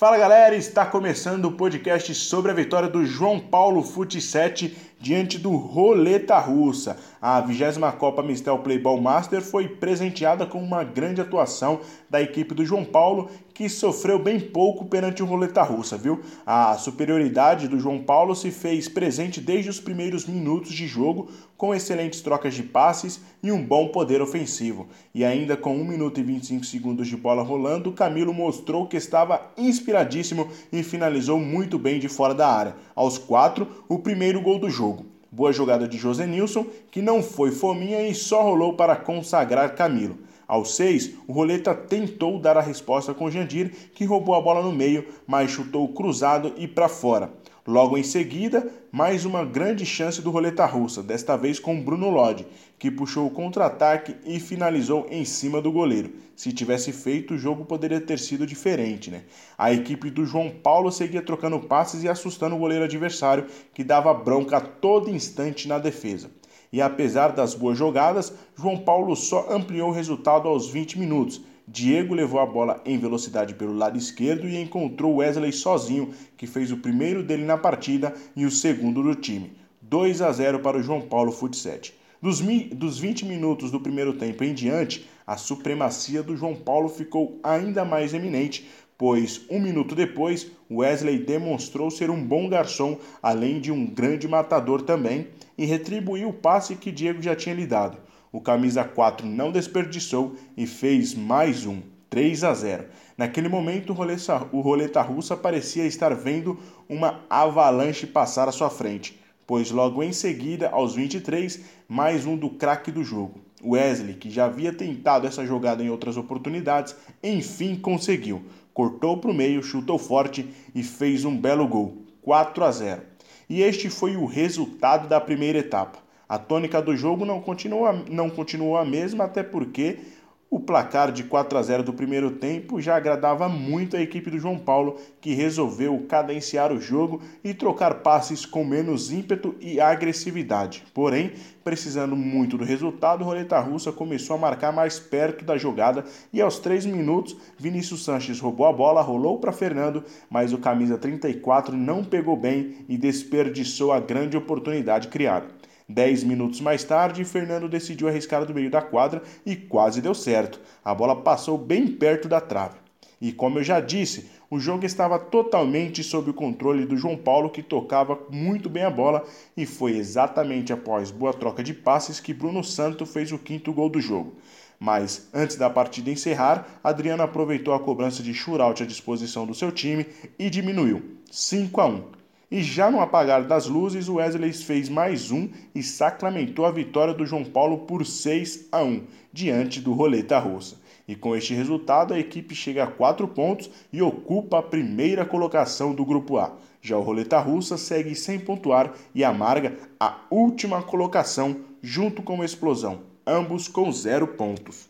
Fala galera, está começando o podcast sobre a vitória do João Paulo Fute 7 diante do Roleta Russa. A 20 Copa Mistel Playball Master foi presenteada com uma grande atuação da equipe do João Paulo, que sofreu bem pouco perante o Roleta Russa, viu? A superioridade do João Paulo se fez presente desde os primeiros minutos de jogo, com excelentes trocas de passes e um bom poder ofensivo. E ainda com 1 minuto e 25 segundos de bola rolando, Camilo mostrou que estava inspiradíssimo e finalizou muito bem de fora da área. Aos quatro, o primeiro gol do jogo. Boa jogada de José Nilson, que não foi fominha e só rolou para consagrar Camilo. Aos seis, o Roleta tentou dar a resposta com Jandir, que roubou a bola no meio, mas chutou cruzado e para fora. Logo em seguida, mais uma grande chance do roleta russa, desta vez com Bruno Lodge, que puxou o contra-ataque e finalizou em cima do goleiro. Se tivesse feito, o jogo poderia ter sido diferente, né? A equipe do João Paulo seguia trocando passes e assustando o goleiro adversário, que dava bronca a todo instante na defesa. E apesar das boas jogadas, João Paulo só ampliou o resultado aos 20 minutos Diego levou a bola em velocidade pelo lado esquerdo e encontrou Wesley sozinho, que fez o primeiro dele na partida e o segundo do time. 2 a 0 para o João Paulo Futset. Dos, dos 20 minutos do primeiro tempo em diante, a supremacia do João Paulo ficou ainda mais eminente, pois um minuto depois, Wesley demonstrou ser um bom garçom, além de um grande matador também, e retribuiu o passe que Diego já tinha lhe dado. O camisa 4 não desperdiçou e fez mais um, 3 a 0. Naquele momento, o roleta russa parecia estar vendo uma avalanche passar à sua frente, pois logo em seguida, aos 23, mais um do craque do jogo. Wesley, que já havia tentado essa jogada em outras oportunidades, enfim conseguiu. Cortou para o meio, chutou forte e fez um belo gol, 4 a 0. E este foi o resultado da primeira etapa. A tônica do jogo não continuou, não continuou a mesma, até porque o placar de 4 a 0 do primeiro tempo já agradava muito a equipe do João Paulo, que resolveu cadenciar o jogo e trocar passes com menos ímpeto e agressividade. Porém, precisando muito do resultado, Roleta Russa começou a marcar mais perto da jogada e aos 3 minutos, Vinícius Sanches roubou a bola, rolou para Fernando, mas o camisa 34 não pegou bem e desperdiçou a grande oportunidade criada. Dez minutos mais tarde, Fernando decidiu arriscar do meio da quadra e quase deu certo. A bola passou bem perto da trave. E como eu já disse, o jogo estava totalmente sob o controle do João Paulo, que tocava muito bem a bola, e foi exatamente após boa troca de passes que Bruno Santo fez o quinto gol do jogo. Mas antes da partida encerrar, Adriano aproveitou a cobrança de shootout à disposição do seu time e diminuiu 5 a 1. E já no apagar das luzes, o Wesley fez mais um e sacramentou a vitória do João Paulo por 6 a 1 diante do Roleta Russa. E com este resultado, a equipe chega a 4 pontos e ocupa a primeira colocação do Grupo A. Já o Roleta Russa segue sem pontuar e amarga a última colocação junto com a Explosão, ambos com zero pontos.